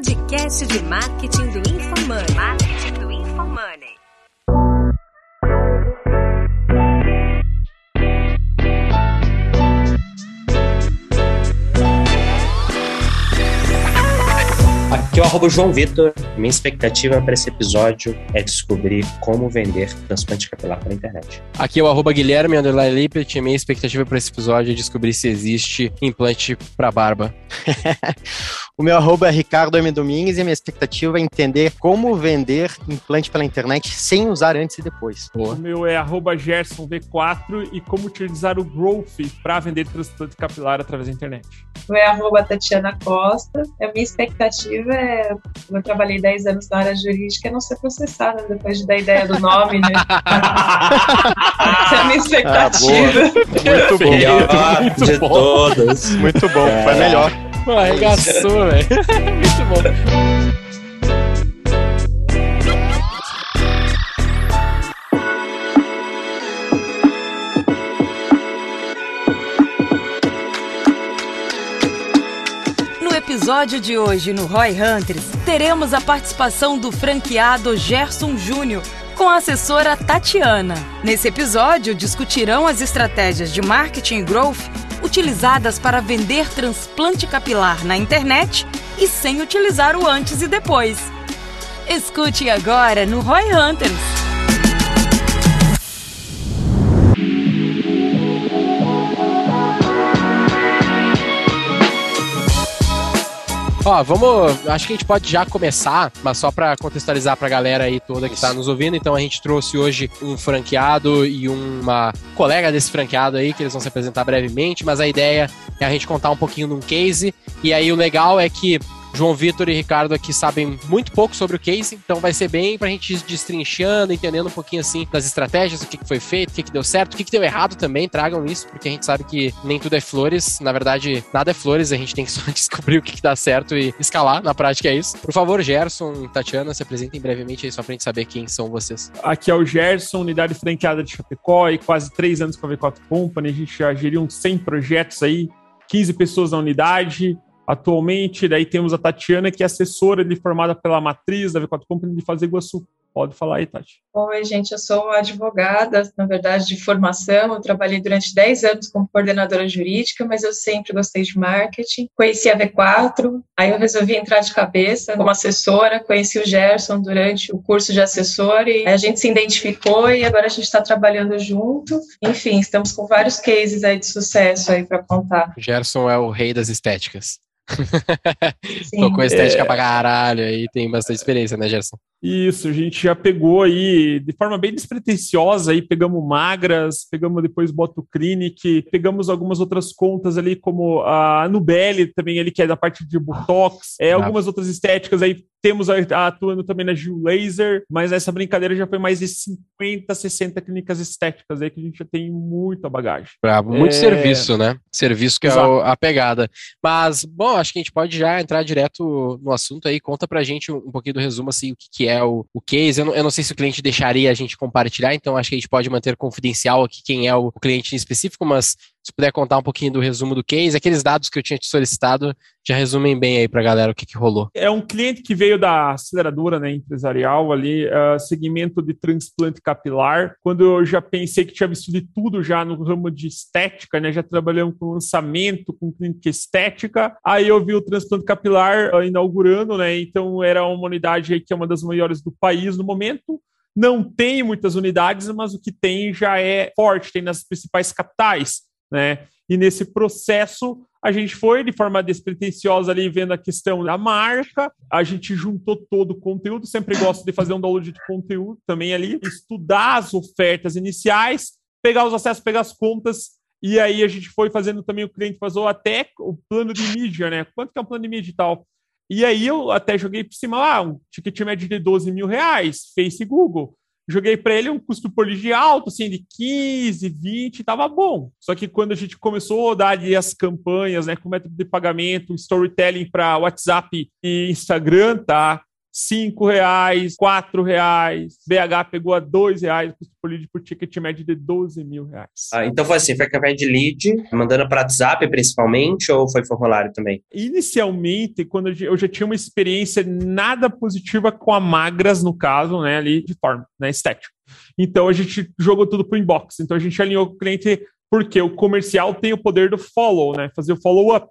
podcast de marketing do InfoMoney. Aqui é o arroba João Vitor. Minha expectativa para esse episódio é descobrir como vender transplante capilar pela internet. Aqui é o arroba Guilherme Underline Lippert. Minha expectativa para esse episódio é descobrir se existe implante para barba. o meu arroba é Ricardo M. Domingues e a minha expectativa é entender como vender implante pela internet sem usar antes e depois. Boa. O meu é arroba Gerson V4 e como utilizar o Growth para vender transplante capilar através da internet. O meu é arroba Tatiana Costa. A minha expectativa é, eu trabalhei 10 anos na área jurídica, é não ser processada depois de dar ideia do nome, né? Essa é a minha expectativa. Ah, muito bom. Melhor muito de bom. todas. Muito bom, é. foi melhor. Pô, arregaçou, velho. muito bom. Episódio de hoje no Roy Hunters, teremos a participação do franqueado Gerson Júnior com a assessora Tatiana. Nesse episódio, discutirão as estratégias de marketing e growth utilizadas para vender transplante capilar na internet e sem utilizar o antes e depois. Escute agora no Roy Hunters. Ó, vamos. Acho que a gente pode já começar, mas só para contextualizar pra galera aí toda que está nos ouvindo. Então a gente trouxe hoje um franqueado e uma colega desse franqueado aí, que eles vão se apresentar brevemente, mas a ideia é a gente contar um pouquinho num case. E aí o legal é que João Vitor e Ricardo aqui sabem muito pouco sobre o case, então vai ser bem pra gente ir destrinchando, entendendo um pouquinho assim das estratégias, o que, foi feito, o que, deu certo, o que, deu errado também, tragam isso, porque a gente sabe que nem tudo é flores, na verdade, nada é flores, a gente tem que só descobrir o que, que dá certo e escalar, na prática é isso. Por favor, Gerson, Tatiana, se apresentem brevemente aí só pra gente saber quem são vocês. Aqui é o Gerson, unidade franqueada de Chapecó e quase três anos com a V4 Company, a gente já geriu uns 100 projetos aí, 15 pessoas na unidade, Atualmente, daí temos a Tatiana, que é assessora de formada pela matriz da V4 Company de Fazer Iguaçu. Pode falar aí, Tati. Oi, gente, eu sou advogada, na verdade, de formação. Eu trabalhei durante 10 anos como coordenadora jurídica, mas eu sempre gostei de marketing. Conheci a V4, aí eu resolvi entrar de cabeça como assessora. Conheci o Gerson durante o curso de assessor e a gente se identificou e agora a gente está trabalhando junto. Enfim, estamos com vários cases aí de sucesso aí para contar. O Gerson é o rei das estéticas. Tocou estética é... pra caralho aí, tem bastante experiência, né, Gerson? Isso, a gente já pegou aí de forma bem despretensiosa aí, pegamos magras, pegamos depois Boto Clinic, pegamos algumas outras contas ali, como a Nubelli também ali, que é da parte de Botox, é, algumas outras estéticas aí, temos atuando também na Gil Laser, mas essa brincadeira já foi mais de 50, 60 clínicas estéticas aí, que a gente já tem muita bagagem. Bravo, muito é... serviço, né? Serviço que Exato. é a pegada. Mas, bom, acho que a gente pode já entrar direto no assunto aí, conta pra gente um pouquinho do resumo, assim, o que, que é o, o case. Eu não, eu não, sei se o cliente deixaria a gente compartilhar, então acho que a gente pode manter confidencial aqui quem é o, o cliente em específico, mas se puder contar um pouquinho do resumo do case, aqueles dados que eu tinha te solicitado já resumem bem aí para a galera o que, que rolou. É um cliente que veio da aceleradora né, empresarial ali, uh, segmento de transplante capilar. Quando eu já pensei que tinha visto de tudo já no ramo de estética, né, já trabalhamos com lançamento, com clínica estética, aí eu vi o transplante capilar uh, inaugurando, né, então era uma unidade aí que é uma das maiores do país no momento, não tem muitas unidades, mas o que tem já é forte, tem nas principais capitais né? E nesse processo a gente foi de forma despretensiosa ali vendo a questão da marca, a gente juntou todo o conteúdo, sempre gosto de fazer um download de conteúdo também ali, estudar as ofertas iniciais, pegar os acessos, pegar as contas, e aí a gente foi fazendo também o cliente fazer até o plano de mídia, né? Quanto que é um plano de mídia e tal? E aí eu até joguei por cima lá, um ticket médio de 12 mil reais, Face e Google joguei para ele um custo por lead alto, assim, de 15, 20, tava bom. Só que quando a gente começou a rodar ali as campanhas, né, com método de pagamento, storytelling para WhatsApp e Instagram, tá? Cinco reais, quatro reais. BH pegou a dois reais, custo por lead por ticket médio de 12 mil reais. Ah, então foi assim, foi campanha de lead, mandando para WhatsApp principalmente, ou foi formulário também? Inicialmente, quando eu já tinha uma experiência nada positiva com a Magras, no caso, né, ali de forma, né, estética. Então a gente jogou tudo pro inbox. Então a gente alinhou com o cliente porque o comercial tem o poder do follow, né, fazer o follow-up.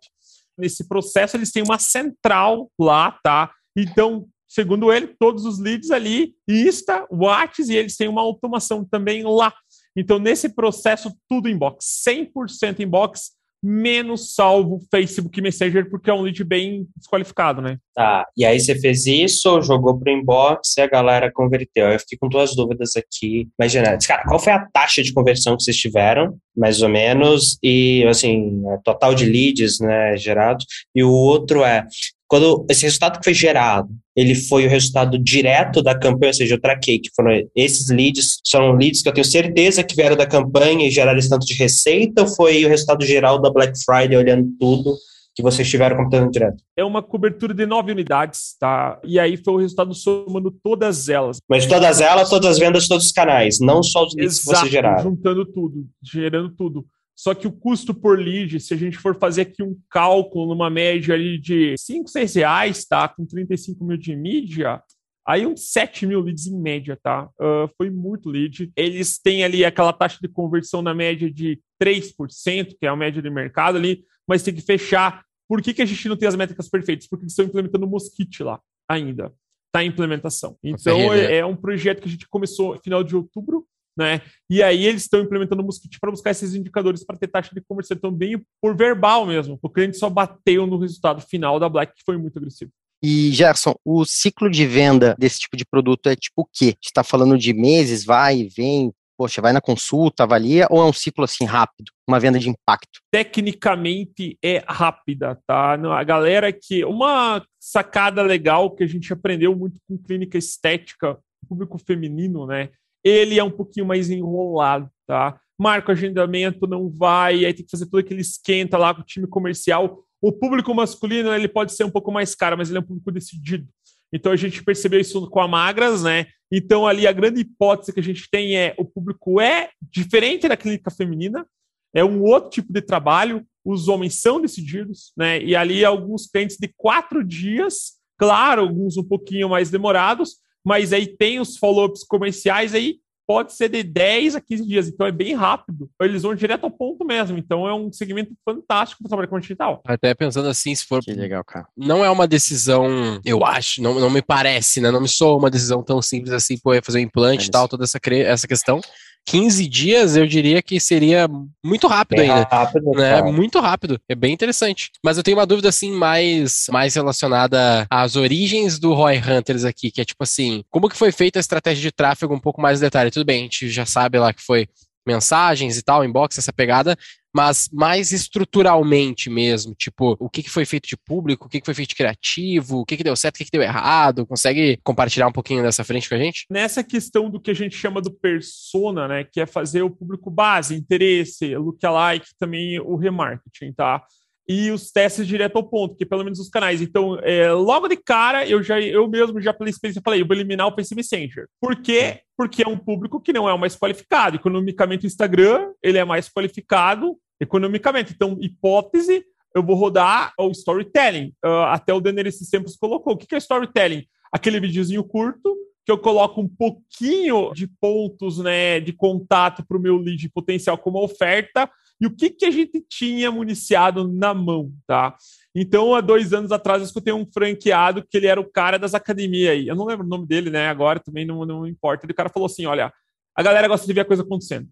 Nesse processo eles têm uma central lá, tá? Então segundo ele, todos os leads ali, Insta, WhatsApp, e eles têm uma automação também lá. Então, nesse processo, tudo inbox, 100% inbox, menos salvo Facebook Messenger, porque é um lead bem desqualificado, né? Tá, e aí você fez isso, jogou pro inbox e a galera converteu. Eu fiquei com duas dúvidas aqui. Imagina, cara, qual foi a taxa de conversão que vocês tiveram, mais ou menos, e, assim, total de leads, né, gerados, e o outro é, quando esse resultado que foi gerado, ele foi o resultado direto da campanha, ou seja, eu traquei que foram esses leads, são leads que eu tenho certeza que vieram da campanha e geraram esse tanto de receita, ou foi o resultado geral da Black Friday, olhando tudo, que vocês tiveram computando direto? É uma cobertura de nove unidades, tá? E aí foi o resultado somando todas elas. Mas todas elas, todas as vendas, todos os canais, não só os leads Exato, que vocês geraram. juntando tudo, gerando tudo. Só que o custo por lead, se a gente for fazer aqui um cálculo numa média ali de 5, 6 reais, tá? Com 35 mil de mídia, aí uns 7 mil leads em média, tá? Uh, foi muito lead. Eles têm ali aquela taxa de conversão na média de 3%, que é a média de mercado ali, mas tem que fechar. Por que, que a gente não tem as métricas perfeitas? Porque eles estão implementando o Mosquite lá ainda. Está em implementação. Então, é, é um projeto que a gente começou no final de outubro, né? E aí eles estão implementando o Mosquite para buscar esses indicadores para ter taxa de conversão também por verbal mesmo. O cliente só bateu no resultado final da Black, que foi muito agressivo. E, Gerson, o ciclo de venda desse tipo de produto é tipo o quê? Você está falando de meses, vai e vem, poxa, vai na consulta, avalia, ou é um ciclo assim rápido, uma venda de impacto? Tecnicamente é rápida, tá? A galera que. Uma sacada legal que a gente aprendeu muito com clínica estética, público feminino, né? Ele é um pouquinho mais enrolado, tá? Marca o agendamento, não vai, aí tem que fazer todo aquele esquenta lá com o time comercial. O público masculino, ele pode ser um pouco mais caro, mas ele é um público decidido. Então a gente percebeu isso com a Magras, né? Então ali a grande hipótese que a gente tem é o público é diferente da clínica feminina, é um outro tipo de trabalho, os homens são decididos, né? E ali alguns clientes de quatro dias, claro, alguns um pouquinho mais demorados, mas aí tem os follow-ups comerciais aí, pode ser de 10 a 15 dias, então é bem rápido. Eles vão direto ao ponto mesmo, então é um segmento fantástico para trabalhar com digital. Até pensando assim, se for. Que legal, cara. Não é uma decisão, eu acho, não, não me parece, né? Não me soa uma decisão tão simples assim, pô, fazer um implante e tal, toda essa, essa questão. 15 dias, eu diria que seria muito rápido Bem ainda. rápido, né? Muito rápido. É bem interessante. Mas eu tenho uma dúvida, assim, mais, mais relacionada às origens do Roy Hunters aqui, que é tipo assim, como que foi feita a estratégia de tráfego um pouco mais em detalhe? Tudo bem, a gente já sabe lá que foi mensagens e tal, inbox, essa pegada, mas mais estruturalmente mesmo, tipo, o que, foi feito de público, o que, foi feito de criativo, o que, que deu certo, o que, que deu errado, consegue compartilhar um pouquinho dessa frente com a gente? Nessa questão do que a gente chama do persona, né, que é fazer o público base, interesse, lookalike, também o remarketing, tá? E os testes direto ao ponto, que pelo menos os canais. Então, é, logo de cara, eu já eu mesmo já pela experiência falei, eu vou eliminar o Face Messenger. Por quê? Porque é um público que não é o mais qualificado. Economicamente, o Instagram, ele é mais qualificado economicamente. Então, hipótese, eu vou rodar o storytelling. Uh, até o Denner esses tempos colocou. O que é storytelling? Aquele videozinho curto que eu coloco um pouquinho de pontos né, de contato para o meu lead potencial como oferta e o que, que a gente tinha municiado na mão, tá? Então, há dois anos atrás, eu escutei um franqueado que ele era o cara das academias aí. Eu não lembro o nome dele, né? Agora também não, não importa. E o cara falou assim: olha, a galera gosta de ver a coisa acontecendo.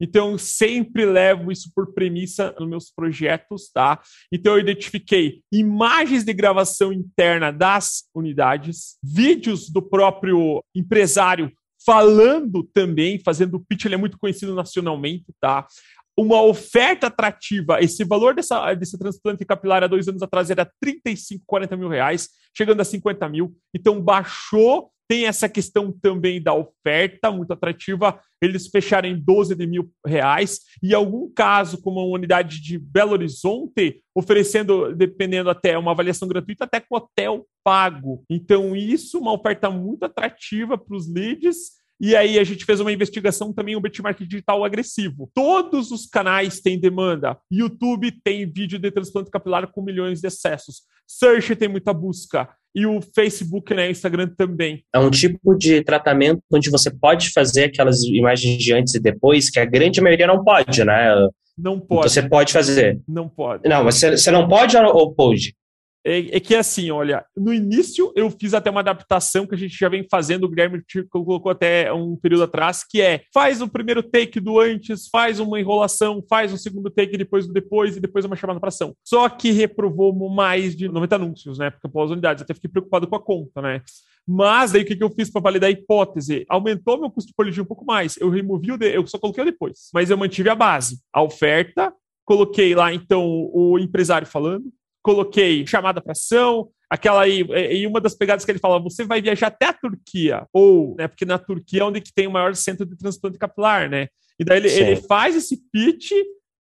Então, eu sempre levo isso por premissa nos meus projetos, tá? Então, eu identifiquei imagens de gravação interna das unidades, vídeos do próprio empresário falando também, fazendo o pitch, ele é muito conhecido nacionalmente, tá? Uma oferta atrativa. Esse valor dessa, desse transplante capilar há dois anos atrás era 35, 40 mil reais, chegando a 50 mil. Então baixou Tem essa questão também da oferta, muito atrativa. Eles fecharem 12 de mil reais. E algum caso, como uma unidade de Belo Horizonte, oferecendo, dependendo até uma avaliação gratuita, até com hotel pago. Então, isso é uma oferta muito atrativa para os leads e aí a gente fez uma investigação também, o benchmark digital agressivo. Todos os canais têm demanda. YouTube tem vídeo de transplante capilar com milhões de acessos. Search tem muita busca. E o Facebook, né, Instagram também. É um tipo de tratamento onde você pode fazer aquelas imagens de antes e depois, que a grande maioria não pode, né? Não Então pode. você pode fazer. Não pode. Não, mas você, você não pode ou pode? É, é que assim, olha, no início eu fiz até uma adaptação que a gente já vem fazendo, o Guilherme colocou até um período atrás, que é faz o primeiro take do antes, faz uma enrolação, faz um segundo take depois do depois e depois uma chamada para ação. Só que reprovou mais de 90 anúncios, né? Porque pós unidades, até fiquei preocupado com a conta, né? Mas aí o que, que eu fiz para validar a hipótese? Aumentou meu custo por lead um pouco mais. Eu removi o de, eu só coloquei o depois, mas eu mantive a base, a oferta, coloquei lá então o empresário falando, coloquei chamada para ação, aquela aí, e uma das pegadas que ele fala, você vai viajar até a Turquia, ou, né, porque na Turquia é onde que tem o maior centro de transplante capilar, né? E daí ele, ele faz esse pitch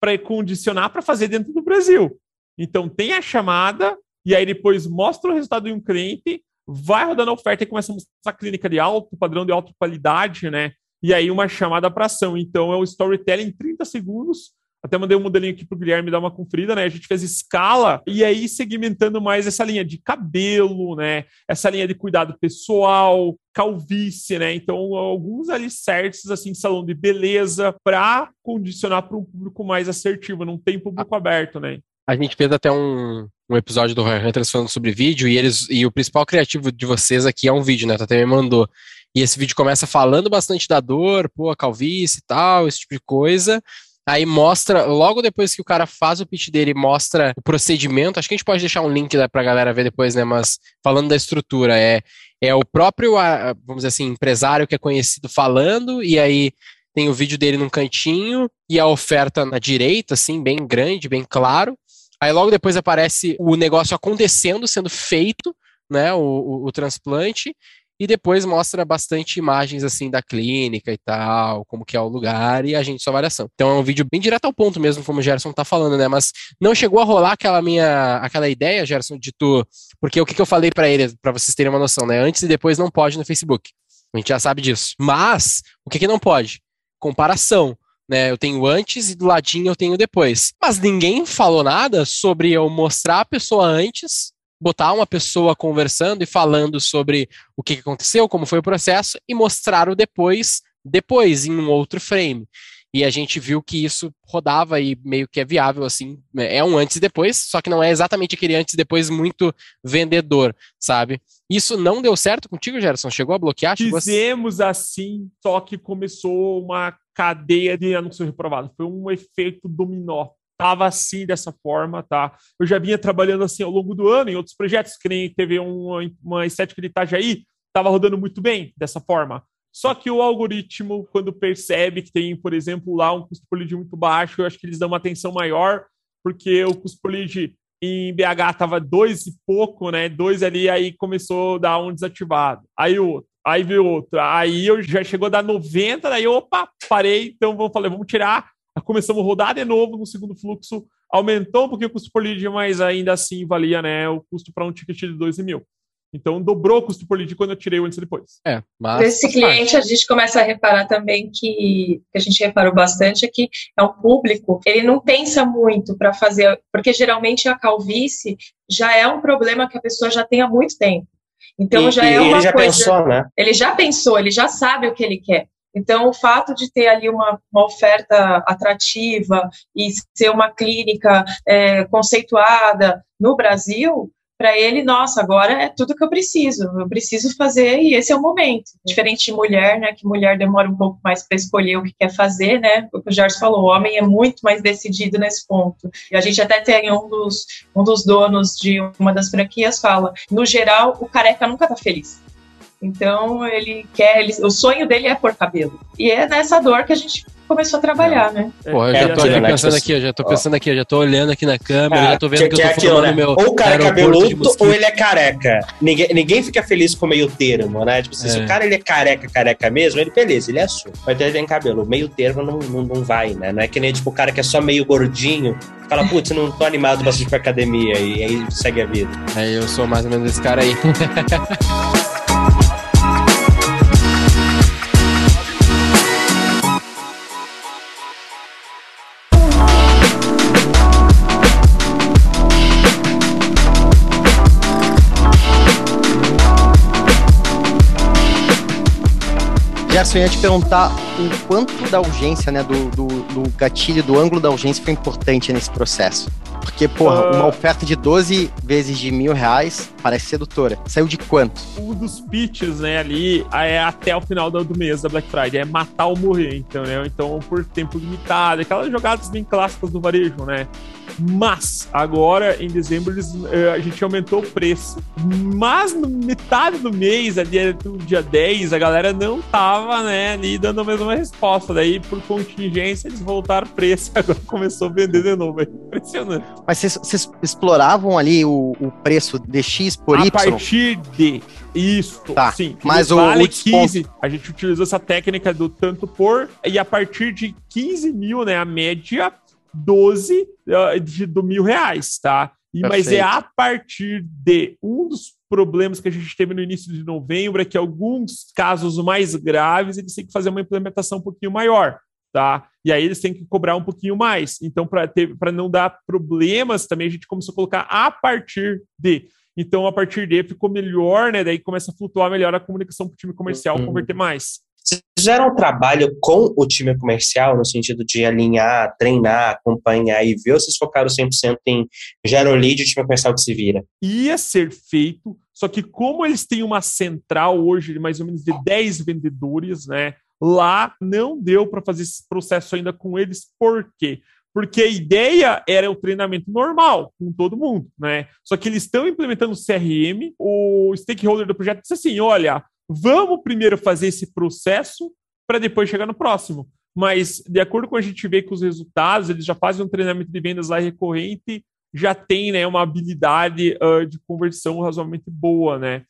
para condicionar para fazer dentro do Brasil. Então tem a chamada, e aí depois mostra o resultado de um cliente, vai rodando a oferta e começa a mostrar clínica de alto padrão, de alta qualidade, né? E aí uma chamada para ação. Então é o storytelling em 30 segundos. Até mandei um modelinho aqui pro Guilherme dar uma conferida, né? A gente fez escala e aí segmentando mais essa linha de cabelo, né? Essa linha de cuidado pessoal, calvície, né? Então, alguns alicerces, assim, salão de beleza, para condicionar para um público mais assertivo, não tem público aberto, né? A gente fez até um, um episódio do Roy Hunters falando sobre vídeo e eles e o principal criativo de vocês aqui é um vídeo, né? A Tata me mandou. E esse vídeo começa falando bastante da dor, pô, a calvície e tal, esse tipo de coisa. Aí mostra, logo depois que o cara faz o pitch dele, mostra o procedimento. Acho que a gente pode deixar um link lá pra galera ver depois, né? Mas falando da estrutura, é, é o próprio, ah, vamos dizer assim, empresário que é conhecido falando, e aí tem o vídeo dele num cantinho e a oferta na direita, assim, bem grande, bem claro. Aí logo depois aparece o negócio acontecendo, sendo feito, né? O, o, o transplante. E depois mostra bastante imagens assim da clínica e tal, como que é o lugar e a gente sua avaliação. Então é um vídeo bem direto ao ponto mesmo, como o Gerson tá falando, né? Mas não chegou a rolar aquela minha aquela ideia, Gerson, de tu, porque o que, que eu falei para ele, para vocês terem uma noção, né? Antes e depois não pode no Facebook. A gente já sabe disso. Mas o que que não pode? Comparação. Né, eu tenho antes e do ladinho eu tenho depois. Mas ninguém falou nada sobre eu mostrar a pessoa antes botar uma pessoa conversando e falando sobre o que aconteceu, como foi o processo, e mostrar o depois, depois, em um outro frame. E a gente viu que isso rodava e meio que é viável, assim, é um antes e depois, só que não é exatamente aquele antes e depois muito vendedor, sabe? Isso não deu certo contigo, Gerson? Chegou a bloquear? Chegou a... Fizemos assim, só que começou uma cadeia de anúncio reprovado. Foi um efeito dominó estava assim dessa forma, tá? Eu já vinha trabalhando assim ao longo do ano em outros projetos, que nem teve uma, uma estética de Itajaí, estava rodando muito bem dessa forma. Só que o algoritmo, quando percebe que tem, por exemplo, lá um custo por lead muito baixo, eu acho que eles dão uma atenção maior, porque o custo por lead em BH estava dois e pouco, né? Dois ali, aí começou a dar um desativado. Aí outro, aí veio outro. Aí eu já chegou a dar 90, daí opa, parei, então vamos falar, vamos tirar começamos a rodar de novo no segundo fluxo, aumentou um pouquinho o custo por lead, mas ainda assim valia né, o custo para um ticket de 12 mil. Então dobrou o custo por lead quando eu tirei o antes e depois. É, mas Esse cliente a gente começa a reparar também que, que a gente reparou bastante é que é um público, ele não pensa muito para fazer, porque geralmente a calvície já é um problema que a pessoa já tem há muito tempo. Então e, já e é uma ele já coisa, pensou, né? Ele já pensou, ele já sabe o que ele quer. Então, o fato de ter ali uma, uma oferta atrativa e ser uma clínica é, conceituada no Brasil, para ele, nossa, agora é tudo que eu preciso, eu preciso fazer e esse é o momento. Diferente de mulher, né, que mulher demora um pouco mais para escolher o que quer fazer, né, o que o Jorge falou, o homem é muito mais decidido nesse ponto. E a gente até tem um dos, um dos donos de uma das franquias fala, no geral, o careca nunca tá feliz. Então ele quer, ele, o sonho dele é pôr cabelo. E é nessa dor que a gente começou a trabalhar, né? Pô, eu já tô aqui pensando aqui, eu já tô pensando aqui, eu já tô olhando aqui na câmera, já tô vendo que, que, que eu tô aquilo, né? meu. Ou o cara é cabeludo ou ele é careca. Ninguém, ninguém fica feliz com o meio termo, né? Tipo, é. se o cara ele é careca, careca mesmo, ele beleza, ele é assume. Mas ele tem cabelo. O meio termo não, não, não vai, né? Não é que nem tipo o cara que é só meio gordinho, fala, putz, não tô animado bastante pra academia e aí segue a vida. É, eu sou mais ou menos esse cara aí. Gerson, eu ia te perguntar o quanto da urgência, né, do, do, do gatilho, do ângulo da urgência foi importante nesse processo. Porque, porra, uma oferta de 12 vezes de mil reais parece sedutora. Saiu de quanto? Um dos pitches, né, ali é até o final do mês da Black Friday, é matar ou morrer, então, né? Então, por tempo limitado, aquelas jogadas bem clássicas do varejo, né? Mas, agora, em dezembro, eles, eh, a gente aumentou o preço. Mas, no metade do mês, ali no dia 10, a galera não tava, né, ali dando a mesma resposta. Daí, por contingência, eles voltaram o preço agora começou a vender de novo. É impressionante. Mas vocês exploravam ali o, o, preço de X por a Y? A partir de isso, tá. sim. Mas o, vale o 15, a gente utilizou essa técnica do tanto por, e a partir de 15 mil, né, a média 12 uh, de, do mil reais, tá? E, mas é a partir de um dos problemas que a gente teve no início de novembro é que alguns casos mais graves eles têm que fazer uma implementação um pouquinho maior, tá? E aí eles têm que cobrar um pouquinho mais. Então, para não dar problemas, também a gente começou a colocar a partir de. Então, a partir de ficou melhor, né? Daí começa a flutuar melhor a comunicação para o time comercial uhum. converter mais. Vocês fizeram um trabalho com o time comercial, no sentido de alinhar, treinar, acompanhar e ver, ou vocês focaram 100% em gera o lead e o time comercial que se vira? Ia ser feito, só que como eles têm uma central hoje de mais ou menos de 10 vendedores, né? Lá não deu para fazer esse processo ainda com eles, por quê? Porque a ideia era o treinamento normal com todo mundo, né? Só que eles estão implementando o CRM, o stakeholder do projeto disse assim: olha, Vamos primeiro fazer esse processo para depois chegar no próximo. Mas, de acordo com a gente vê com os resultados, eles já fazem um treinamento de vendas lá recorrente, já tem né, uma habilidade uh, de conversão razoavelmente boa, né?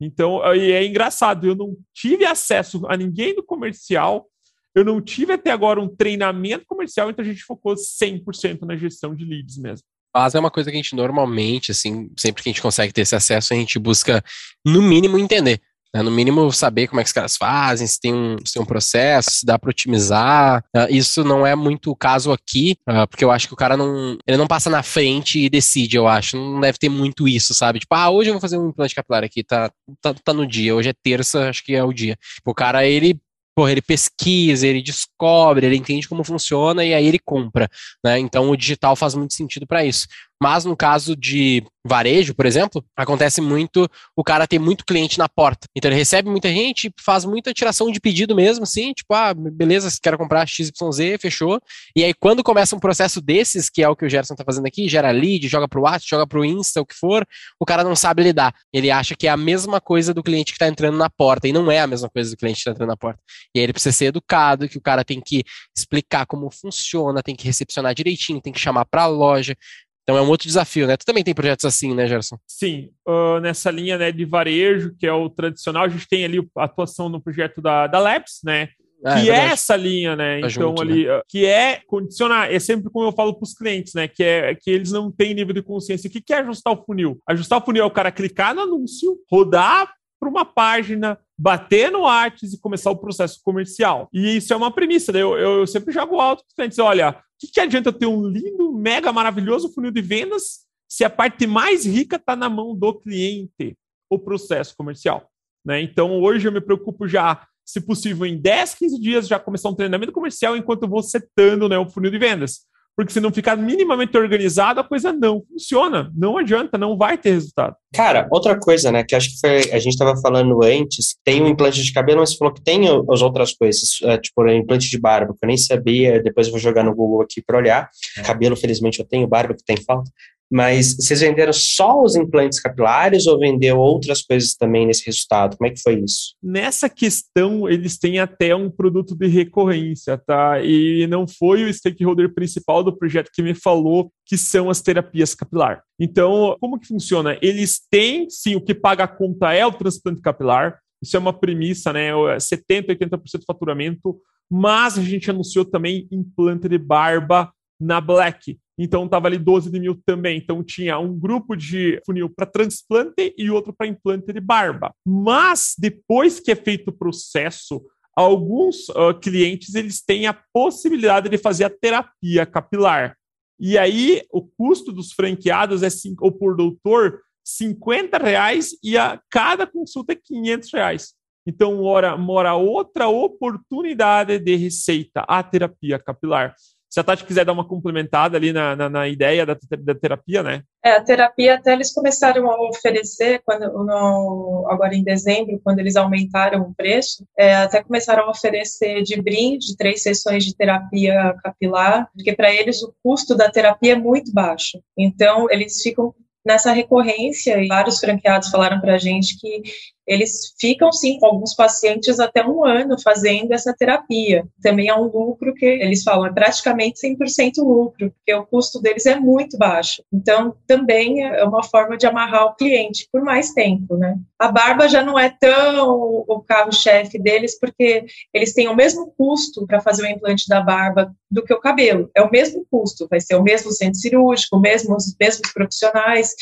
Então, e é engraçado, eu não tive acesso a ninguém do comercial, eu não tive até agora um treinamento comercial, então a gente focou 100% na gestão de leads mesmo. Mas é uma coisa que a gente normalmente, assim, sempre que a gente consegue ter esse acesso, a gente busca, no mínimo, entender. Né? No mínimo, saber como é que os caras fazem, se tem um, se tem um processo, se dá para otimizar. Uh, isso não é muito o caso aqui, uh, porque eu acho que o cara não. Ele não passa na frente e decide, eu acho. Não deve ter muito isso, sabe? Tipo, ah, hoje eu vou fazer um implante capilar aqui, tá, tá, tá no dia. Hoje é terça, acho que é o dia. Tipo, o cara, ele porra, ele pesquisa, ele descobre, ele entende como funciona e aí ele compra, né? Então o digital faz muito sentido para isso. Mas no caso de varejo, por exemplo, acontece muito o cara ter muito cliente na porta. Então ele recebe muita gente, faz muita tiração de pedido mesmo, assim, tipo, ah, beleza, quero comprar XYZ, fechou. E aí quando começa um processo desses, que é o que o Gerson tá fazendo aqui, gera lead, joga pro WhatsApp, joga pro Insta, o que for, o cara não sabe lidar. Ele acha que é a mesma coisa do cliente que tá entrando na porta, e não é a mesma coisa do cliente que tá entrando na porta. E aí ele precisa ser educado, que o cara tem que explicar como funciona, tem que recepcionar direitinho, tem que chamar pra loja, então é um outro desafio, né? Tu também tem projetos assim, né, Gerson? Sim, uh, nessa linha né, de varejo, que é o tradicional, a gente tem ali a atuação no projeto da, da Labs, né? Ah, que é, é, essa linha, né? Tá então, junto, ali, né? que é condicionar, é sempre como eu falo para os clientes, né? Que é que eles não têm nível de consciência. O que, que é ajustar o funil? Ajustar o funil é o cara clicar no anúncio, rodar para uma página, bater no Arts e começar o processo comercial. E isso é uma premissa, né? Eu, eu, eu sempre jogo alto para os clientes: olha, que, que adianta ter um lindo, mega maravilhoso funil de vendas se a parte mais rica está na mão do cliente, o processo comercial? Né? Então, hoje eu me preocupo já, se possível, em 10, 15 dias, já começar um treinamento comercial enquanto eu vou setando né, o funil de vendas. Porque se não ficar minimamente organizado, a coisa não funciona. Não adianta, não vai ter resultado. Cara, outra coisa, né, que acho que foi, a gente estava falando antes, tem um implante de cabelo, mas você falou que tem as outras coisas, é, tipo implante de barba, que eu nem sabia, depois eu vou jogar no Google aqui para olhar. Cabelo, felizmente, eu tenho, barba que tem falta. Mas vocês venderam só os implantes capilares ou vendeu outras coisas também nesse resultado? Como é que foi isso? Nessa questão, eles têm até um produto de recorrência, tá? E não foi o stakeholder principal do projeto que me falou que são as terapias capilar. Então, como que funciona? Eles têm, sim, o que paga a conta é o transplante capilar. Isso é uma premissa, né? 70, 80% do faturamento. Mas a gente anunciou também implante de barba na Black. Então estava ali 12 de mil também. Então tinha um grupo de funil para transplante e outro para implante de barba. Mas depois que é feito o processo, alguns uh, clientes eles têm a possibilidade de fazer a terapia capilar. E aí o custo dos franqueados é cinco, ou por doutor 50 reais e a cada consulta é 500 reais. Então mora, mora outra oportunidade de receita, a terapia capilar. Se a Tati quiser dar uma complementada ali na, na, na ideia da, da, terapia, né? É, a terapia até eles começaram a oferecer, quando, no, agora em dezembro, quando eles aumentaram o preço, é, até começaram a oferecer de brinde três sessões de terapia capilar, porque para eles o custo da terapia é muito baixo. Então, eles ficam nessa recorrência, e vários franqueados falaram para a gente que eles ficam sim com alguns pacientes até um ano fazendo essa terapia. Também é um lucro que eles falam, é praticamente 100% lucro, porque o custo deles é muito baixo. Então, também é uma forma de amarrar o cliente por mais tempo, né? A barba já não é tão o carro-chefe deles, porque eles têm o mesmo custo para fazer o implante da barba do que o cabelo. É o mesmo custo, vai ser o mesmo centro cirúrgico, mesmo, os mesmos profissionais.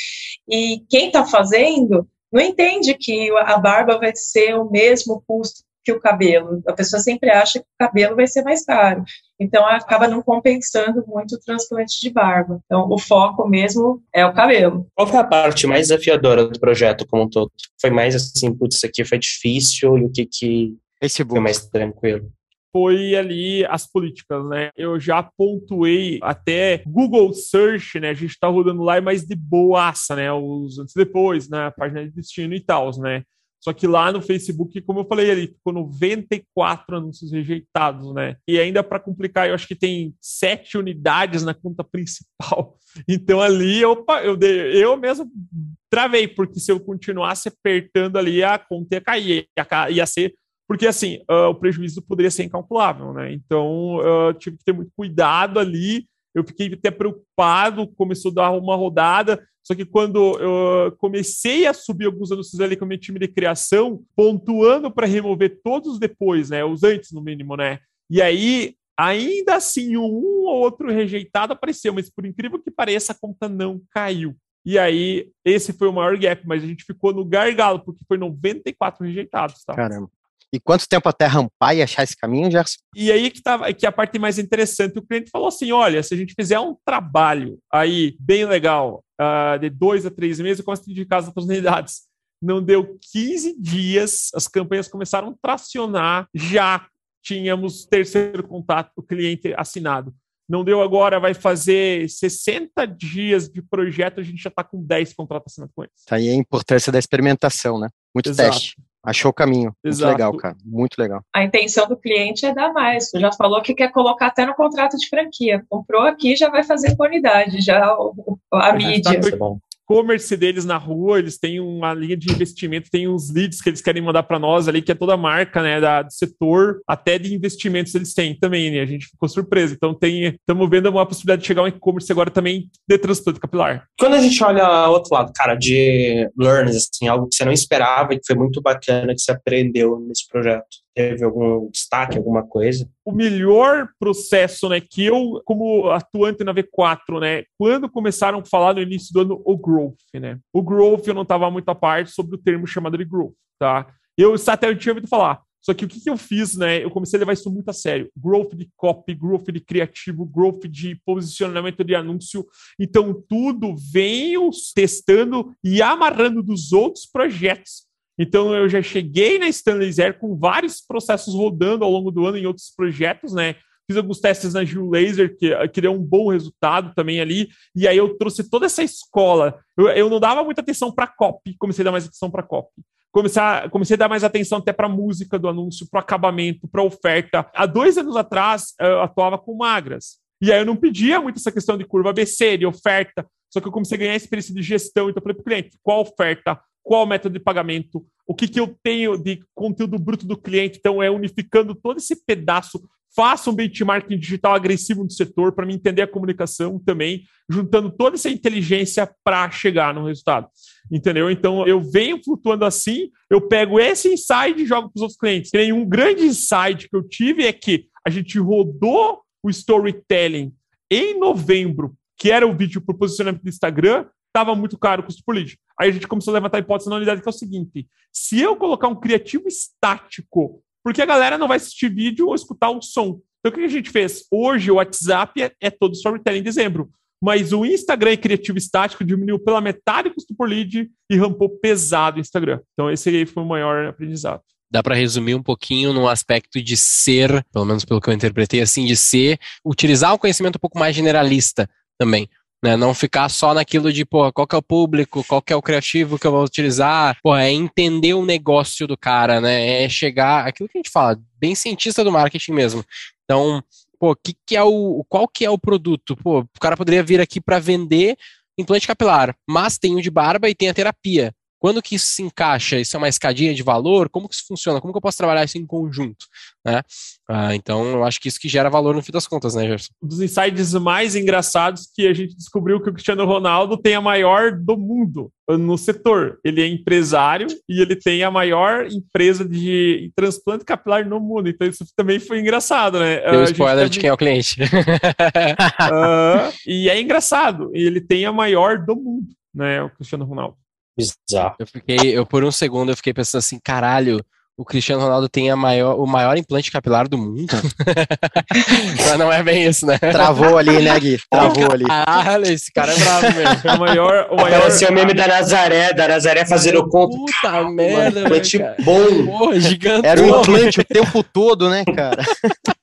E quem está fazendo não entende que a barba vai ser o mesmo custo que o cabelo. A pessoa sempre acha que o cabelo vai ser mais caro. Então, acaba não compensando muito o transplante de barba. Então, o foco mesmo é o cabelo. Qual foi a parte mais desafiadora do projeto como um todo? Foi mais assim, putz, isso aqui foi difícil e o que, que foi mais tranquilo? Foi ali as políticas, né? Eu já pontuei até Google Search, né? A gente tá rodando lá, mas de boaça, né? Os antes e depois, né? A página de destino e tal, né? Só que lá no Facebook, como eu falei ali, ficou 94 anúncios rejeitados, né? E ainda para complicar, eu acho que tem sete unidades na conta principal. Então ali eu, eu, eu mesmo travei, porque se eu continuasse apertando ali, a conta ia cair, ia, ia ser porque assim, uh, o prejuízo poderia ser incalculável, né? Então, uh, tive que ter muito cuidado ali. Eu fiquei até preocupado, começou a dar uma rodada. Só que quando eu comecei a subir alguns anúncios ali com o meu time de criação, pontuando para remover todos os depois, né? Os antes, no mínimo, né? E aí, ainda assim, um ou outro rejeitado apareceu, mas por incrível que pareça, a conta não caiu. E aí, esse foi o maior gap, mas a gente ficou no gargalo, porque foi 94 rejeitados, tá? Caramba. E quanto tempo até rampar e achar esse caminho, Gerson? E aí que, tá, que é a parte mais interessante. O cliente falou assim: olha, se a gente fizer um trabalho aí bem legal, uh, de dois a três meses, eu começo a de casa para as unidades. Não deu 15 dias, as campanhas começaram a tracionar, já tínhamos terceiro contato, o cliente assinado. Não deu agora, vai fazer 60 dias de projeto, a gente já está com 10 contratos assinados com eles. Tá aí a importância da experimentação, né? Muito Exato. teste. Achou o caminho. Exato. Muito legal, cara. Muito legal. A intenção do cliente é dar mais. Tu já falou que quer colocar até no contrato de franquia. Comprou aqui, já vai fazer com unidade, já a mídia. Tá e-commerce deles na rua, eles têm uma linha de investimento, tem uns leads que eles querem mandar para nós ali, que é toda a marca, né, da, do setor, até de investimentos eles têm também, né? A gente ficou surpreso. Então tem, estamos vendo uma possibilidade de chegar um e-commerce agora também de transplante capilar. Quando a gente olha outro lado, cara, de learns, assim, algo que você não esperava e que foi muito bacana que você aprendeu nesse projeto. Teve algum destaque, alguma coisa? O melhor processo, né, que eu, como atuante na V4, né, quando começaram a falar no início do ano o growth, né? O growth eu não estava muito à parte sobre o termo chamado de growth, tá? Eu até eu tinha ouvido falar. Só que o que, que, eu fiz, né? Eu comecei a levar isso muito a sério. Growth de copy, growth de criativo, growth de posicionamento de anúncio. Então, tudo venho testando e amarrando dos outros projetos então eu já cheguei na Stanley Zero com vários processos rodando ao longo do ano em outros projetos, né? Fiz alguns testes na Gil Laser, que, que deu um bom resultado também ali. E aí eu trouxe toda essa escola. Eu, eu não dava muita atenção para copy, comecei a dar mais atenção para copy. Comecei a, comecei a dar mais atenção até para música do anúncio, para acabamento, para oferta. Há dois anos atrás, eu atuava com magras. E aí eu não pedia muito essa questão de curva ABC, de oferta, só que eu comecei a ganhar experiência de gestão. Então eu falei para o cliente, qual oferta, qual método de pagamento, o que, que eu tenho de conteúdo bruto do cliente. Então é unificando todo esse pedaço faça um benchmarking digital agressivo no setor para me entender a comunicação também, juntando toda essa inteligência para chegar no resultado. Entendeu? Então eu venho flutuando assim, eu pego esse insight e jogo para os outros clientes. E um grande insight que eu tive é que a gente rodou o storytelling em novembro, que era o vídeo para o posicionamento do Instagram, estava muito caro o custo lead. Aí a gente começou a levantar a hipótese na unidade que é o seguinte: se eu colocar um criativo estático, porque a galera não vai assistir vídeo ou escutar o som. Então o que a gente fez? Hoje o WhatsApp é, é todo storytelling em dezembro. Mas o Instagram e criativo estático diminuiu pela metade o custo por lead e rampou pesado o Instagram. Então esse aí foi o maior aprendizado dá para resumir um pouquinho no aspecto de ser, pelo menos pelo que eu interpretei assim, de ser, utilizar um conhecimento um pouco mais generalista também. Né, não ficar só naquilo de, pô, qual que é o público, qual que é o criativo que eu vou utilizar, pô, é entender o negócio do cara, né, é chegar, aquilo que a gente fala, bem cientista do marketing mesmo. Então, pô, que que é o, qual que é o produto? Pô, o cara poderia vir aqui para vender implante capilar, mas tem o de barba e tem a terapia. Quando que isso se encaixa? Isso é uma escadinha de valor? Como que isso funciona? Como que eu posso trabalhar isso em conjunto? Né? Ah, então, eu acho que isso que gera valor no fim das contas, né, Gerson? Um dos insights mais engraçados que a gente descobriu que o Cristiano Ronaldo tem a maior do mundo no setor. Ele é empresário e ele tem a maior empresa de transplante capilar no mundo. Então, isso também foi engraçado, né? Deu spoiler de quem é o cliente. uh, e é engraçado. Ele tem a maior do mundo, né? O Cristiano Ronaldo. Bizarro. Eu fiquei, eu por um segundo eu fiquei pensando assim, caralho, o Cristiano Ronaldo tem a maior, o maior implante capilar do mundo. Mas não é bem isso, né? Travou ali, né, Gui? Travou ali. Caralho, esse cara é bravo mesmo. É o maior. O maior... Parece o meme da Nazaré, da Nazaré fazendo conta. Puta merda, implante bom. Porra, gigante. Era um implante o tempo todo, né, cara?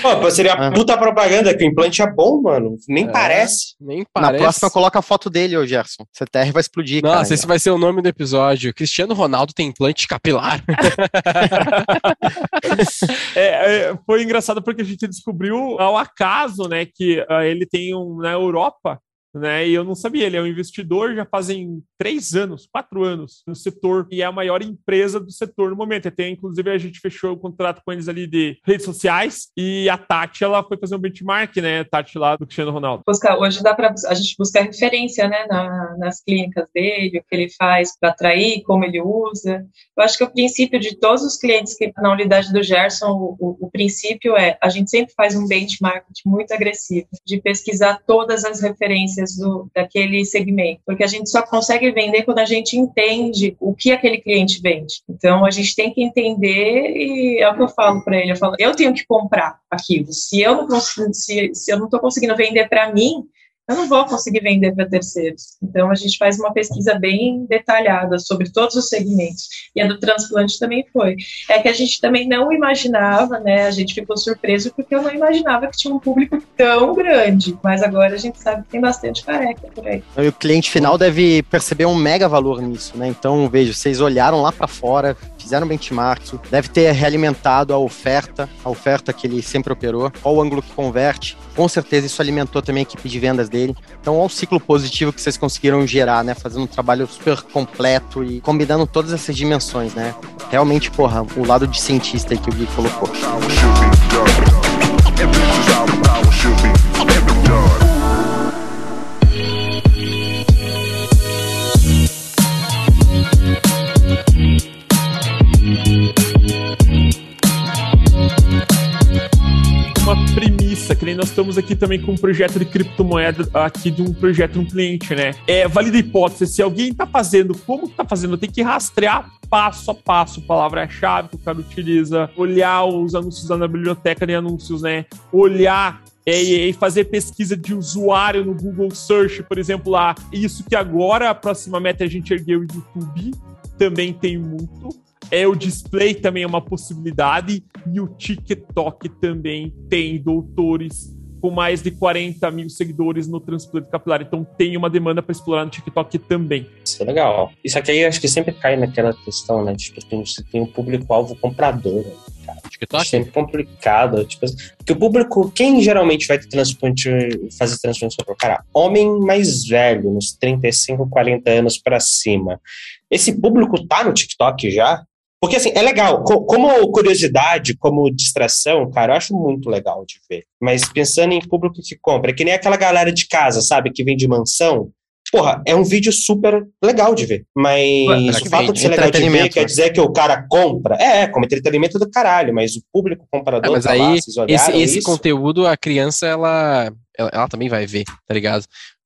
Pô, seria ah. puta propaganda que o implante é bom, mano. Nem é, parece. Nem parece. Na próxima, coloca a foto dele, ô Gerson. CTR vai explodir. Nossa, cara, esse vai ser o nome do episódio. Cristiano Ronaldo tem implante capilar. é, é, foi engraçado porque a gente descobriu ao acaso, né, que uh, ele tem um na Europa né? E eu não sabia, ele é um investidor já fazem três anos, quatro anos no setor e é a maior empresa do setor no momento. Até inclusive a gente fechou o contrato com eles ali de redes sociais e a Tati ela foi fazer um benchmark, né? A Tati lá do Cristiano Ronaldo. Buscar, hoje dá para a gente buscar referência, né? Na, nas clínicas dele, o que ele faz para atrair, como ele usa. Eu acho que o princípio de todos os clientes que na unidade do Gerson, o, o, o princípio é a gente sempre faz um benchmark muito agressivo de pesquisar todas as referências do, daquele segmento, porque a gente só consegue vender quando a gente entende o que aquele cliente vende. Então a gente tem que entender e é o que eu falo para ele, eu falo, eu tenho que comprar aquilo. Se eu não se, se eu não estou conseguindo vender para mim, eu não vou conseguir vender para terceiros. Então, a gente faz uma pesquisa bem detalhada sobre todos os segmentos. E a do transplante também foi. É que a gente também não imaginava, né? A gente ficou surpreso porque eu não imaginava que tinha um público tão grande. Mas agora a gente sabe que tem bastante careca por aí. E o cliente final deve perceber um mega valor nisso, né? Então, veja, vocês olharam lá para fora, fizeram benchmark, deve ter realimentado a oferta, a oferta que ele sempre operou, qual o ângulo que converte. Com certeza isso alimentou também a equipe de vendas dele. Então, olha o ciclo positivo que vocês conseguiram gerar, né? Fazendo um trabalho super completo e combinando todas essas dimensões, né? Realmente, porra, o lado de cientista aí que o Gui colocou. Premissa, que nem nós estamos aqui também com um projeto de criptomoeda aqui de um projeto de um cliente, né? É válida hipótese, se alguém está fazendo, como está fazendo, tem que rastrear passo a passo palavra-chave que o cara utiliza, olhar os anúncios da biblioteca de anúncios, né? Olhar é, e fazer pesquisa de usuário no Google Search, por exemplo, lá. Isso que agora a próxima meta é a gente ergueu o YouTube, também tem muito. É o display também é uma possibilidade e o TikTok também tem doutores com mais de 40 mil seguidores no transplante capilar. Então tem uma demanda para explorar no TikTok também. Isso é legal. Isso aqui acho que sempre cai naquela questão, né? De que você tem um público-alvo comprador. cara. TikTok? É sempre complicado. Tipo, porque o público, quem geralmente vai ter transplante, fazer transplante corporal? Cara, homem mais velho, uns 35, 40 anos pra cima. Esse público tá no TikTok já? Porque, assim, é legal. Co- Como curiosidade, como distração, cara, eu acho muito legal de ver. Mas pensando em público que compra, é que nem aquela galera de casa, sabe, que vem de mansão. Porra, é um vídeo super legal de ver. Mas o fato de ser legal de ver quer né? dizer que o cara compra. É, é, como entretenimento do caralho, mas o público comprador É, mas tá aí, lá, Esse, esse conteúdo, a criança, ela, ela, ela também vai ver, tá ligado?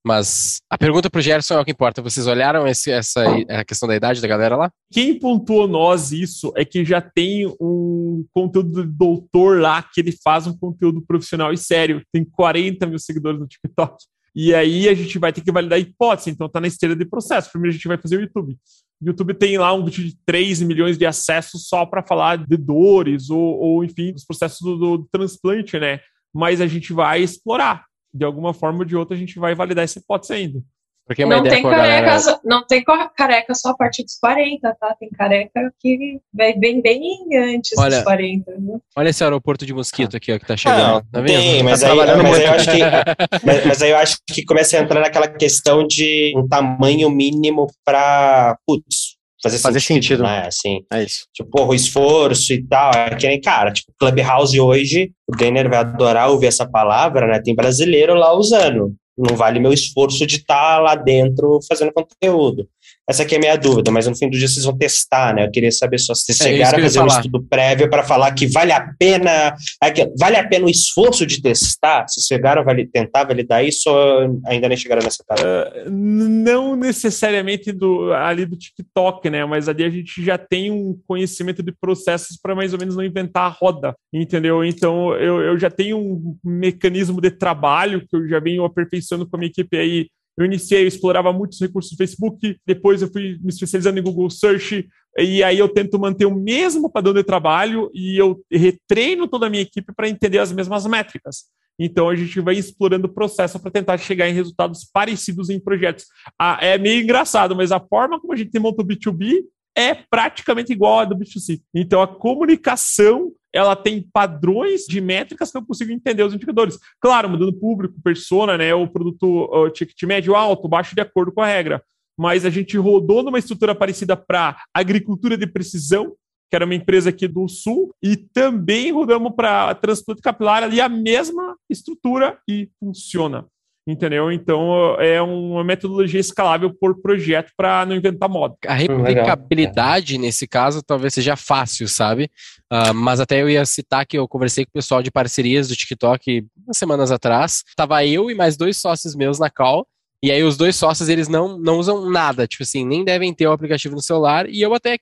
Mas a pergunta pro Gerson é o que importa. Vocês olharam esse, essa a questão da idade da galera lá? Quem pontuou nós isso é que já tem um conteúdo do doutor lá que ele faz um conteúdo profissional e sério. Tem 40 mil seguidores no TikTok. E aí a gente vai ter que validar a hipótese, então tá na esteira de processo. Primeiro a gente vai fazer o YouTube. O YouTube tem lá um vídeo de 3 milhões de acessos só para falar de dores ou, ou, enfim, dos processos do, do transplante, né? Mas a gente vai explorar. De alguma forma ou de outra, a gente vai validar essa hipótese ainda. Porque é uma Não ideia tem, a careca, só- não tem careca só a partir dos 40, tá? Tem careca que vai bem, bem antes Olha, dos 40. Viu? Olha esse aeroporto de mosquito aqui, ó, que tá chegando. Não, tá vendo? tem, mas, Tá aí, mas aí eu acho que, mas, mas aí eu acho que começa a entrar naquela questão de um tamanho mínimo para, putz, fazer, Fazer sentido. né? Assim, É isso. tipo, porra, o esforço e tal. É que nem, cara, tipo, Clubhouse hoje, o Denner vai adorar ouvir essa palavra, né? Tem brasileiro lá usando. Não vale meu esforço de estar lá dentro fazendo conteúdo. Essa aqui é a minha dúvida, mas no fim do dia vocês vão testar, né? Eu queria saber só se vocês É, chegaram a fazer um estudo prévio para falar que vale a pena, é vale a pena o esforço de testar. Vocês chegaram a vali- tentar validar isso ou ainda nem chegaram nessa etapa? não necessariamente do, ali do TikTok, né? Mas ali a gente já tem um conhecimento de processos para mais ou menos não inventar a roda, entendeu? Então eu, eu já tenho um mecanismo de trabalho que eu já venho aperfeiçoando com a minha equipe aí. Eu iniciei, eu explorava muitos recursos do Facebook, depois eu fui me especializando em Google Search, e aí eu tento manter o mesmo padrão de trabalho e eu retreino toda a minha equipe para entender as mesmas métricas. Então a gente vai explorando o processo para tentar chegar em resultados parecidos em projetos. Ah, é meio engraçado, mas a forma como a gente monta o B2B é praticamente igual à do B2C. Então a comunicação ela tem padrões de métricas que eu consigo entender os indicadores. Claro, mudando público, persona, né, o produto o ticket médio alto, baixo de acordo com a regra. Mas a gente rodou numa estrutura parecida para agricultura de precisão, que era uma empresa aqui do Sul, e também rodamos para transplante capilar ali a mesma estrutura e funciona. Entendeu? Então é uma metodologia escalável por projeto para não inventar moda. A legal. replicabilidade, nesse caso, talvez seja fácil, sabe? Ah, mas até eu ia citar que eu conversei com o pessoal de parcerias do TikTok umas semanas atrás. Tava eu e mais dois sócios meus na call. E aí os dois sócios, eles não, não usam nada, tipo assim, nem devem ter o aplicativo no celular. E eu até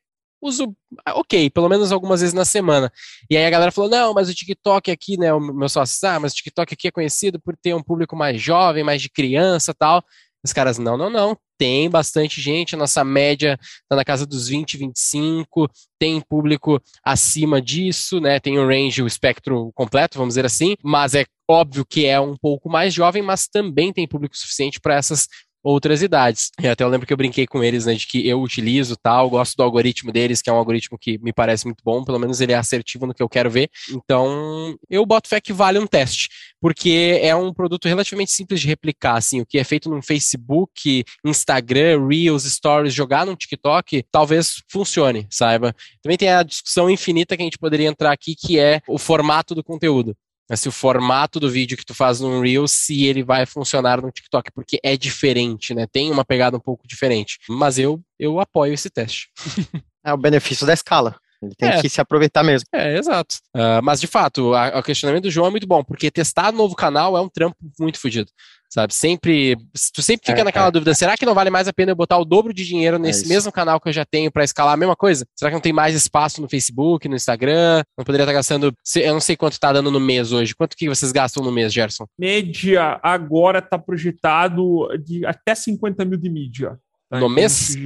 uso, ah, ok, pelo menos algumas vezes na semana. E aí a galera falou, não, mas o TikTok aqui, né, o meu sócio, ah, mas o TikTok aqui é conhecido por ter um público mais jovem, mais de criança tal. Os caras, não, não, não, tem bastante gente, a nossa média tá na casa dos 20, 25, tem público acima disso, né? Tem o range, o espectro completo, vamos dizer assim, mas é óbvio que é um pouco mais jovem, mas também tem público suficiente para essas outras idades. E até eu lembro que eu brinquei com eles, né, de que eu utilizo tal, gosto do algoritmo deles, que é um algoritmo que me parece muito bom, pelo menos ele é assertivo no que eu quero ver. Então, eu boto fé que vale um teste, porque é um produto relativamente simples de replicar, assim, o que é feito no Facebook, Instagram, Reels, Stories, jogar no TikTok, talvez funcione, saiba. Também tem a discussão infinita que a gente poderia entrar aqui, que é o formato do conteúdo. Mas se o formato do vídeo que tu faz no Reels, se ele vai funcionar no TikTok, porque é diferente, né? Tem uma pegada um pouco diferente. Mas eu, eu apoio esse teste. É o benefício da escala. Ele tem É. que se aproveitar mesmo. É, exato. Ah, mas, de fato, o questionamento do João é muito bom, porque testar novo canal é um trampo muito fodido. Sabe? Sempre. Tu sempre fica É, naquela é. dúvida: será que não vale mais a pena eu botar o dobro de dinheiro nesse isso. mesmo canal que eu já tenho pra escalar a mesma coisa? Será que não tem mais espaço no Facebook, no Instagram? Não poderia estar gastando. se- Eu não sei quanto tá dando no mês hoje. Quanto que vocês gastam no mês, Gerson? Média agora está projetado de até 50 mil de mídia. tá? No Então, mês?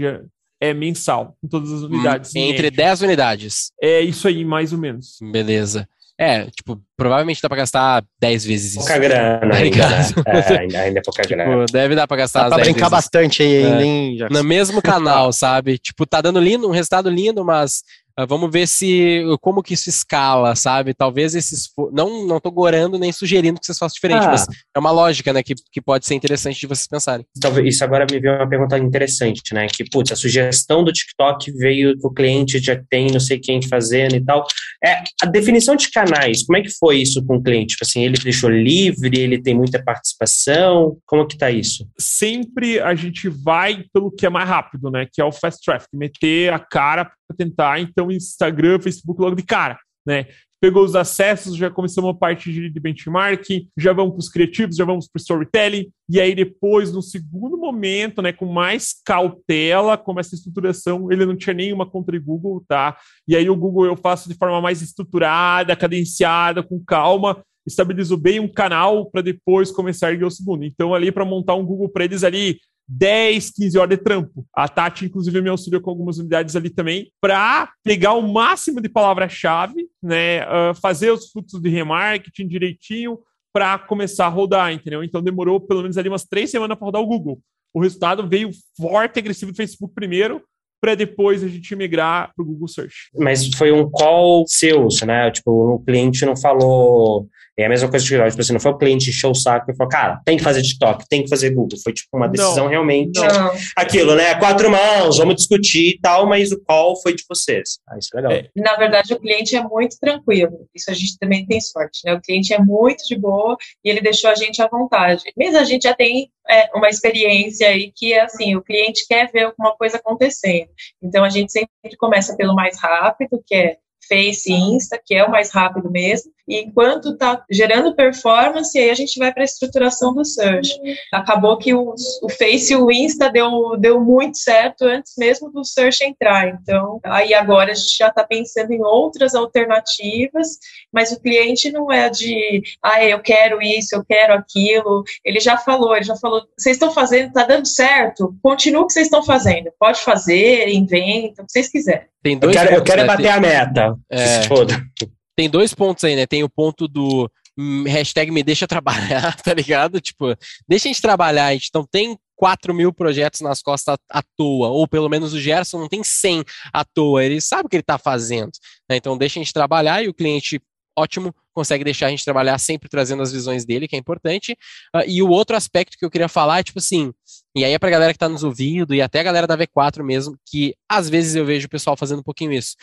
É mensal, em todas as unidades. em Entre média. 10 unidades. É isso aí, mais ou menos. Beleza. É, tipo, provavelmente dá pra gastar 10 vezes isso. Pouca grana ainda, Obrigado. né? É, ainda, ainda é pouca grana. Tipo, deve dar pra gastar Dá pra 10 brincar vezes. bastante aí É. ainda, hein, Jackson? no mesmo canal, sabe? Tipo, tá dando lindo, um resultado lindo, mas vamos ver se como que isso escala, sabe? Talvez esses não não tô gorando nem sugerindo que vocês façam diferente, ah. mas é uma lógica, né, que, que pode ser interessante de vocês pensarem. Talvez isso agora me veio uma pergunta interessante, né? Que putz, a sugestão do TikTok veio que o cliente já tem não sei quem fazendo e tal. É a definição de canais. Como é que foi isso com o cliente? Tipo assim, ele deixou livre, ele tem muita participação. Como que tá isso? Sempre a gente vai pelo que é mais rápido, né? Que é o fast traffic, meter a cara tentar, então, Instagram, Facebook logo de cara, né? Pegou os acessos, já começamos a parte de benchmarking, já vamos para os criativos, já vamos para o storytelling, e aí depois, no segundo momento, né, com mais cautela, como essa estruturação, ele não tinha nenhuma contra o Google, tá? E aí o Google eu faço de forma mais estruturada, cadenciada, com calma, estabilizo bem um canal para depois começar a erguer o segundo. Então, ali para montar um Google para eles ali, 10, 15 horas de trampo. A Tati, inclusive, me auxiliou com algumas unidades ali também, para pegar o máximo de palavra-chave, né, uh, fazer os fluxos de remarketing direitinho para começar a rodar, entendeu? Então demorou pelo menos ali umas três semanas para rodar o Google. O resultado veio forte e agressivo do Facebook primeiro, para depois a gente migrar para o Google Search. Mas foi um call seu, né? Tipo, o cliente não falou, é a mesma coisa de TikTok, tipo assim, não foi o cliente encher o saco e falou, cara, tem que fazer TikTok, tem que fazer Google. Foi tipo uma decisão não, realmente não. aquilo, né? Quatro mãos, vamos discutir e tal, mas o call foi de vocês. Ah, isso é legal. É. Na verdade, o cliente é muito tranquilo. Isso a gente também tem sorte, né? O cliente é muito de boa e ele deixou a gente à vontade. Mesmo a gente já tem é, uma experiência aí que é assim, o cliente quer ver alguma coisa acontecendo. Então a gente sempre começa pelo mais rápido, que é Face e Insta, que é o mais rápido mesmo, e enquanto está gerando performance, aí a gente vai para a estruturação do search. Acabou que o, o Face e o Insta deu, deu muito certo antes mesmo do search entrar. Então, aí agora a gente já está pensando em outras alternativas, mas o cliente não é de, ah, eu quero isso, eu quero aquilo. Ele já falou, ele já falou, vocês estão fazendo, está dando certo, continua o que vocês estão fazendo. Pode fazer, inventa, o que vocês quiserem. Tem dois eu quero, eu quero né? bater a meta. É, tem dois pontos aí, né? Tem o ponto do hum, hashtag me deixa trabalhar, tá ligado? Tipo, deixa a gente trabalhar, a gente não tem 4 mil projetos nas costas à toa, ou pelo menos o Gerson não tem 100 à toa, ele sabe o que ele está fazendo. Né? Então deixa a gente trabalhar e o cliente, ótimo, consegue deixar a gente trabalhar sempre trazendo as visões dele, que é importante. Uh, e o outro aspecto que eu queria falar é, tipo assim, e aí é pra galera que está nos ouvindo, e até a galera da V4 mesmo, que às vezes eu vejo o pessoal fazendo um pouquinho isso.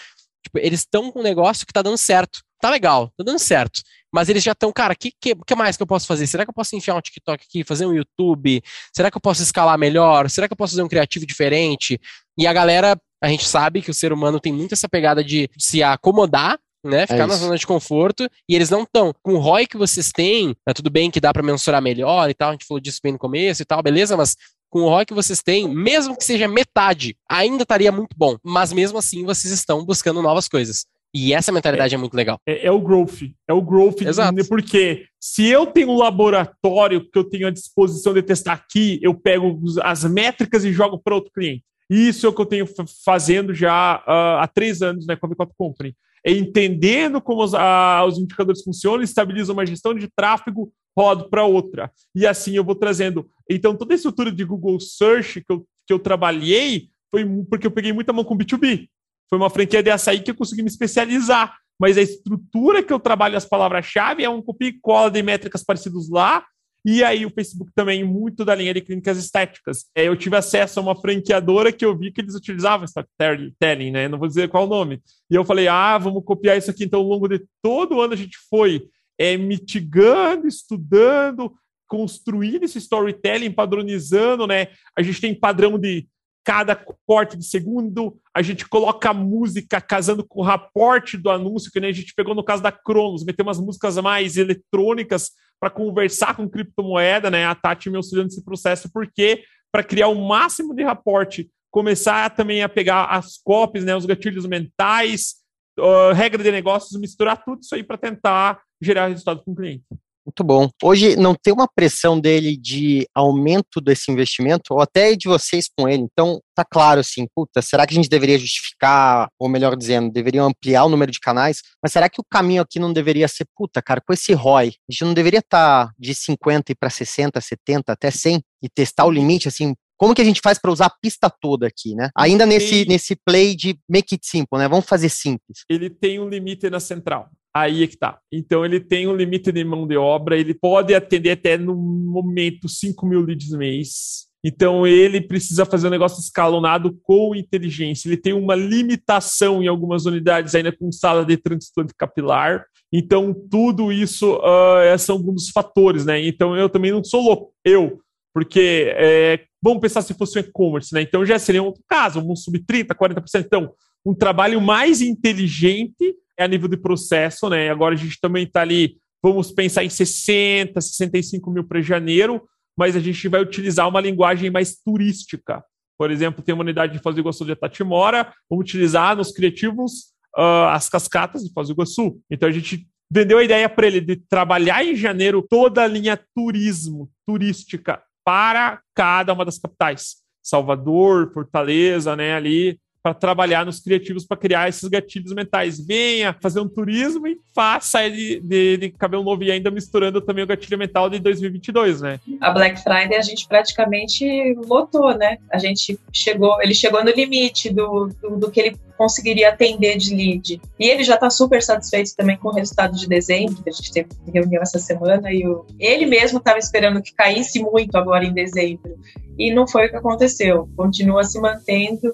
Tipo, eles estão com um negócio que está dando certo tá legal, tá dando certo. Mas eles já estão, cara, o que, que, que, mais que eu posso fazer? Será que eu posso enfiar um TikTok aqui, fazer um YouTube? Será que eu posso escalar melhor? Será que eu posso fazer um criativo diferente? E a galera, a gente sabe que o ser humano tem muito essa pegada de se acomodar né? Ficar é na zona de conforto e eles não estão. Com o ROI que vocês têm, é tudo bem que dá para mensurar melhor e tal, a gente falou disso bem no começo e tal, beleza, mas com o ROI que vocês têm, mesmo que seja metade, ainda estaria muito bom. Mas mesmo assim, vocês estão buscando novas coisas. E essa mentalidade é, é muito legal. É, é, o growth. É o growth. Exato. Porque se eu tenho um laboratório que eu tenho à disposição de testar aqui, eu pego as métricas e jogo para outro cliente. Isso é o que eu tenho fazendo já uh, há três anos né, com a V4 Company. É entendendo como os, uh, os indicadores funcionam, estabilizo uma gestão de tráfego, rodo para outra. E assim eu vou trazendo. Então, toda a estrutura de Google Search que eu, que eu trabalhei foi porque eu peguei muita mão com B2B. Foi uma franquia de açaí que eu consegui me especializar. Mas a estrutura que eu trabalho as palavras-chave é um copia e cola de métricas parecidos lá. E aí o Facebook também, muito da linha de clínicas estéticas. É, eu tive acesso a uma franqueadora que eu vi que eles utilizavam storytelling, né? Não vou dizer qual o nome. E eu falei, ah, vamos copiar isso aqui. Então, ao longo de todo o ano a gente foi é, mitigando, estudando, construindo esse storytelling, padronizando, né? A gente tem padrão de cada corte de segundo, a gente coloca a música casando com o raporte do anúncio, que nem a gente pegou no caso da Cronos, meter umas músicas mais eletrônicas para conversar com criptomoeda, né? A Tati me auxiliando nesse processo, porque para criar o máximo de raporte, começar também a pegar as copies, né, os gatilhos mentais, uh, regra de negócios, misturar tudo isso aí para tentar gerar resultado com o cliente. Muito bom. Hoje não tem uma pressão dele de aumento desse investimento, ou até de vocês com ele. Então, tá claro assim, puta, será que a gente deveria justificar, ou melhor dizendo, deveria ampliar o número de canais? Mas será que o caminho aqui não deveria ser, puta, cara, com esse ROI, a gente não deveria estar tá de 50 para 60, 70, até 100 e testar o limite, assim, Como que a gente faz para usar a pista toda aqui, né? Ainda nesse, nesse play de make it simple, né? Vamos fazer simples. Ele tem um limite na central. Aí é que tá. Então ele tem um limite de mão de obra, ele pode atender até no momento 5 mil leads mês. Então ele precisa fazer um negócio escalonado com inteligência. Ele tem uma limitação em algumas unidades ainda com sala de transplante capilar. Então tudo isso uh, são alguns fatores, né? Então eu também não sou louco. Eu, porque é, vamos pensar se fosse um e-commerce, né? Então já seria um outro caso, vamos subir 30%, 40%. Então, um trabalho mais inteligente é a nível de processo, né? Agora a gente também está ali, vamos pensar em 60, 65 mil para janeiro, mas a gente vai utilizar uma linguagem mais turística. Por exemplo, tem uma unidade de Foz do Iguaçu de Tatimora, vamos utilizar nos criativos uh, as cascatas de Foz do Iguaçu. Então a gente vendeu a ideia para ele de trabalhar em janeiro toda a linha turismo, turística, para cada uma das capitais. Salvador, Fortaleza, né, ali para trabalhar nos criativos para criar esses gatilhos mentais. Venha fazer um turismo e faça ele de, de cabelo novo e ainda misturando também o gatilho mental de 2022, né? A Black Friday a gente praticamente lotou, né? A gente chegou, ele chegou no limite do, do, do que ele conseguiria atender de lead. E ele já está super satisfeito também com o resultado de dezembro, que a gente teve reunião essa semana, e o, ele mesmo estava esperando que caísse muito agora em dezembro. E não foi o que aconteceu. Continua se mantendo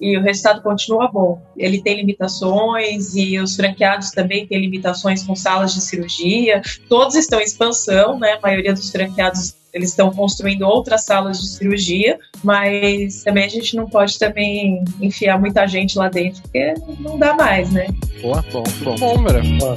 e o resultado continua bom. Ele tem limitações e os franqueados também têm limitações com salas de cirurgia. Todos estão em expansão, né? A maioria dos franqueados eles estão construindo outras salas de cirurgia, mas também a gente não pode também enfiar muita gente lá dentro, porque não dá mais, né? Boa, bom, bom. Bom,